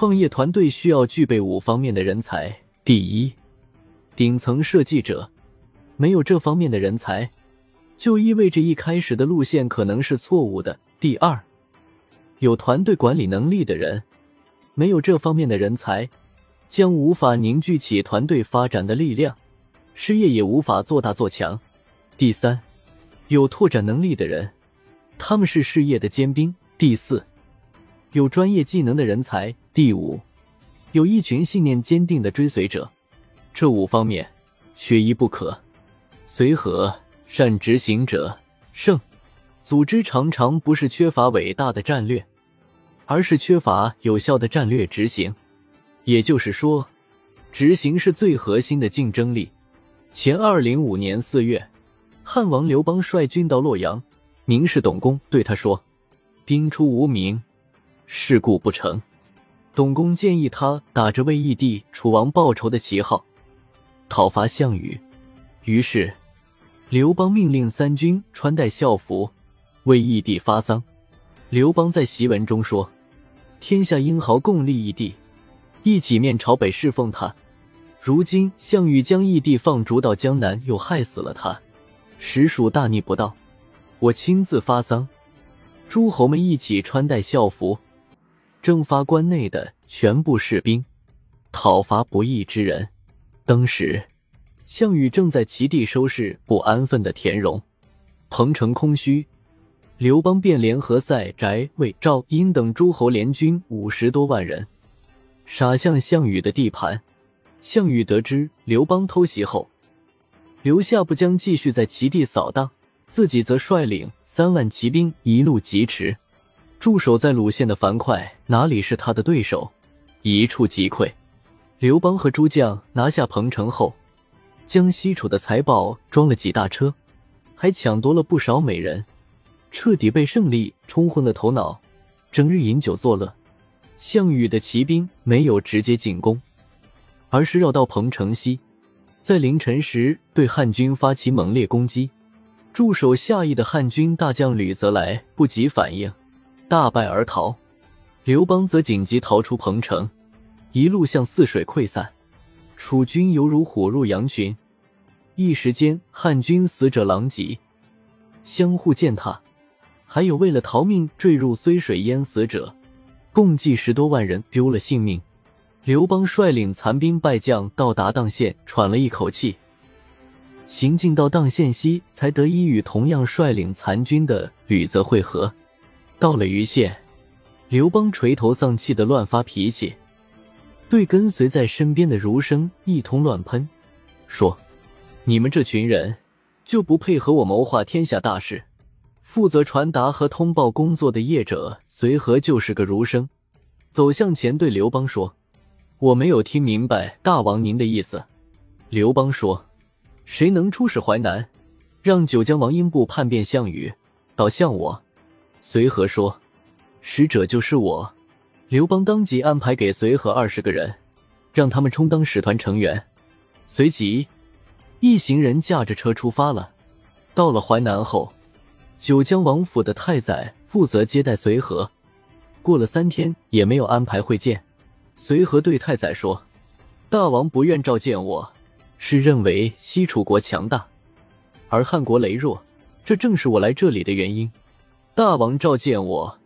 创业团队需要具备五方面的人才：第一，顶层设计者。没有这方面的人才，就意味着一开始的路线可能是错误的。第二，有团队管理能力的人，没有这方面的人才，将无法凝聚起团队发展的力量，事业也无法做大做强。第三，有拓展能力的人，他们是事业的尖兵。第四，有专业技能的人才。第五，有一群信念坚定的追随者。这五方面缺一不可。随和、善执行者胜。组织常常不是缺乏伟大的战略，而是缺乏有效的战略执行。也就是说，执行是最核心的竞争力。前二零五年四月，汉王刘邦率军到洛阳，名士董公对他说：“兵出无名，事故不成。”董公建议他打着为义帝楚王报仇的旗号，讨伐项羽。于是。刘邦命令三军穿戴孝服，为义帝发丧。刘邦在檄文中说：“天下英豪共立义帝，一起面朝北侍奉他。如今项羽将义帝放逐到江南，又害死了他，实属大逆不道。我亲自发丧，诸侯们一起穿戴孝服，征发关内的全部士兵，讨伐不义之人。当时。”项羽正在齐地收拾不安分的田荣，彭城空虚，刘邦便联合塞翟、魏、赵、殷等诸侯联军五十多万人，杀向项羽的地盘。项羽得知刘邦偷袭后，留下部将继续在齐地扫荡，自己则率领三万骑兵一路疾驰，驻守在鲁县的樊哙哪里是他的对手，一触即溃。刘邦和诸将拿下彭城后。将西楚的财宝装了几大车，还抢夺了不少美人，彻底被胜利冲昏了头脑，整日饮酒作乐。项羽的骑兵没有直接进攻，而是绕到彭城西，在凌晨时对汉军发起猛烈攻击。驻守下邑的汉军大将吕泽来不及反应，大败而逃。刘邦则紧急逃出彭城，一路向泗水溃散。楚军犹如虎入羊群，一时间汉军死者狼藉，相互践踏。还有为了逃命坠入睢水淹死者，共计十多万人丢了性命。刘邦率领残兵败将到达砀县，喘了一口气，行进到砀县西，才得以与同样率领残军的吕泽会合。到了余县，刘邦垂头丧气的乱发脾气。对跟随在身边的儒生一通乱喷，说：“你们这群人就不配合我谋划天下大事？负责传达和通报工作的业者随和就是个儒生，走向前对刘邦说：‘我没有听明白大王您的意思。’刘邦说：‘谁能出使淮南，让九江王英布叛变项羽，倒向我？’随和说：‘使者就是我。’”刘邦当即安排给随和二十个人，让他们充当使团成员。随即，一行人驾着车出发了。到了淮南后，九江王府的太宰负责接待随和。过了三天，也没有安排会见。随和对太宰说：“大王不愿召见我，是认为西楚国强大，而汉国羸弱，这正是我来这里的原因。大王召见我。”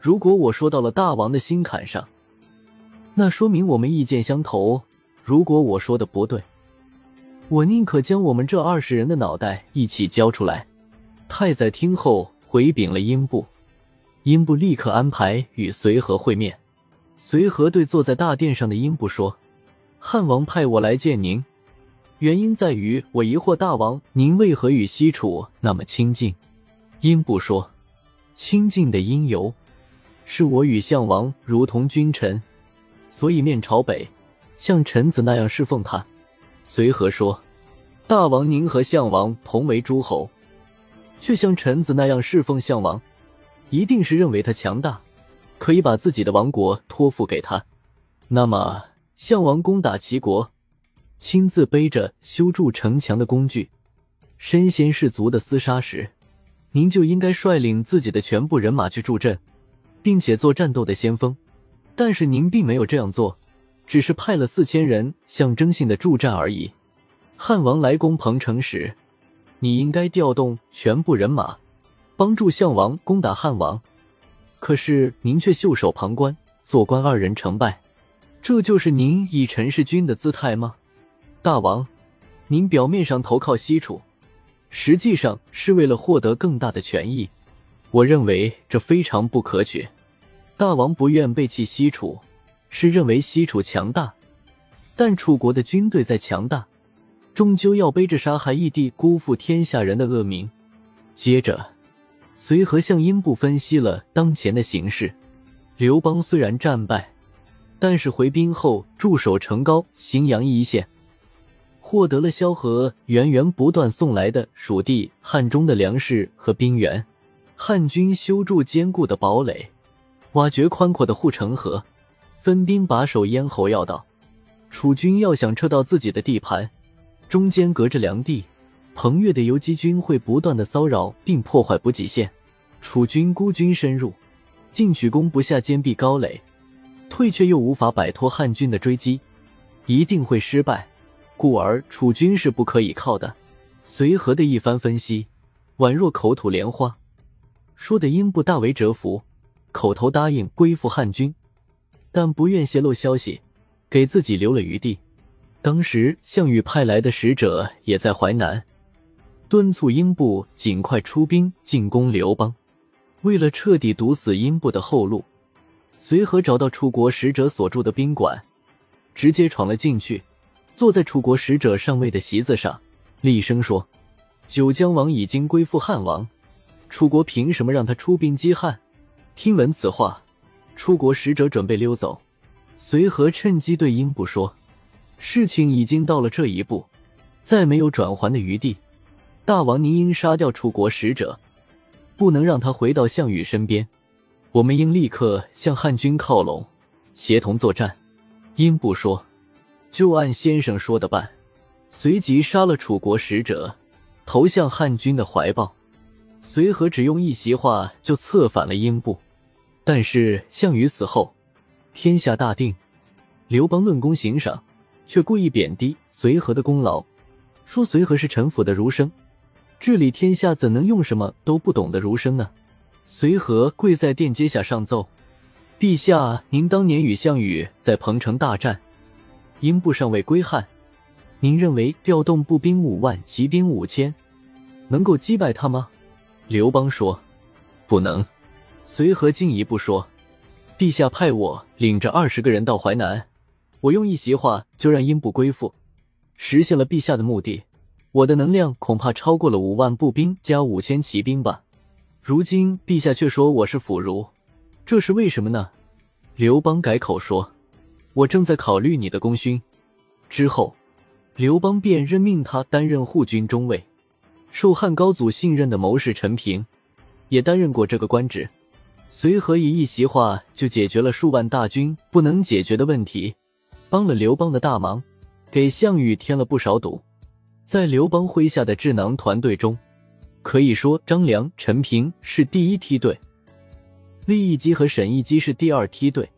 如果我说到了大王的心坎上，那说明我们意见相投；如果我说的不对，我宁可将我们这二十人的脑袋一起交出来。太宰听后回禀了英布，英布立刻安排与随和会面。随和对坐在大殿上的英布说：“汉王派我来见您，原因在于我疑惑大王您为何与西楚那么亲近。”英布说：“亲近的因由。”是我与项王如同君臣，所以面朝北，像臣子那样侍奉他。随和说：“大王您和项王同为诸侯，却像臣子那样侍奉项王，一定是认为他强大，可以把自己的王国托付给他。那么，项王攻打齐国，亲自背着修筑城墙的工具，身先士卒的厮杀时，您就应该率领自己的全部人马去助阵。”并且做战斗的先锋，但是您并没有这样做，只是派了四千人象征性的助战而已。汉王来攻彭城时，你应该调动全部人马，帮助项王攻打汉王。可是您却袖手旁观，坐观二人成败，这就是您以陈世君的姿态吗？大王，您表面上投靠西楚，实际上是为了获得更大的权益。我认为这非常不可取。大王不愿背弃西楚，是认为西楚强大，但楚国的军队再强大，终究要背着杀害义帝、辜负天下人的恶名。接着，随和向英布分析了当前的形势。刘邦虽然战败，但是回兵后驻守成皋、荥阳一线，获得了萧何源源不断送来的蜀地、汉中的粮食和兵源。汉军修筑坚固的堡垒，挖掘宽阔的护城河，分兵把守咽喉要道。楚军要想撤到自己的地盘，中间隔着梁地，彭越的游击军会不断的骚扰并破坏补给线。楚军孤军深入，进取攻不下坚壁高垒，退却又无法摆脱汉军的追击，一定会失败。故而楚军是不可以靠的。随和的一番分析，宛若口吐莲花。说的英布大为折服，口头答应归附汉军，但不愿泄露消息，给自己留了余地。当时项羽派来的使者也在淮南，敦促英布尽快出兵进攻刘邦。为了彻底堵死英布的后路，随和找到楚国使者所住的宾馆，直接闯了进去，坐在楚国使者上位的席子上，厉声说：“九江王已经归附汉王。”楚国凭什么让他出兵击汉？听闻此话，楚国使者准备溜走。随和趁机对英布说：“事情已经到了这一步，再没有转圜的余地。大王，您应杀掉楚国使者，不能让他回到项羽身边。我们应立刻向汉军靠拢，协同作战。”英布说：“就按先生说的办。”随即杀了楚国使者，投向汉军的怀抱。随和只用一席话就策反了英布，但是项羽死后，天下大定，刘邦论功行赏，却故意贬低随和的功劳，说随和是陈府的儒生，治理天下怎能用什么都不懂的儒生呢？随和跪在殿阶下上奏：“陛下，您当年与项羽在彭城大战，英布尚未归汉，您认为调动步兵五万，骑兵五千，能够击败他吗？”刘邦说：“不能。”随和进一步说：“陛下派我领着二十个人到淮南，我用一席话就让英布归附，实现了陛下的目的。我的能量恐怕超过了五万步兵加五千骑兵吧。如今陛下却说我是腐儒，这是为什么呢？”刘邦改口说：“我正在考虑你的功勋。”之后，刘邦便任命他担任护军中尉。受汉高祖信任的谋士陈平，也担任过这个官职。随和以一席话就解决了数万大军不能解决的问题，帮了刘邦的大忙，给项羽添了不少堵。在刘邦麾下的智囊团队中，可以说张良、陈平是第一梯队，利益基和沈义基是第二梯队，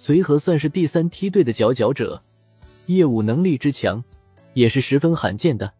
随和算是第三梯队的佼佼者。业务能力之强，也是十分罕见的。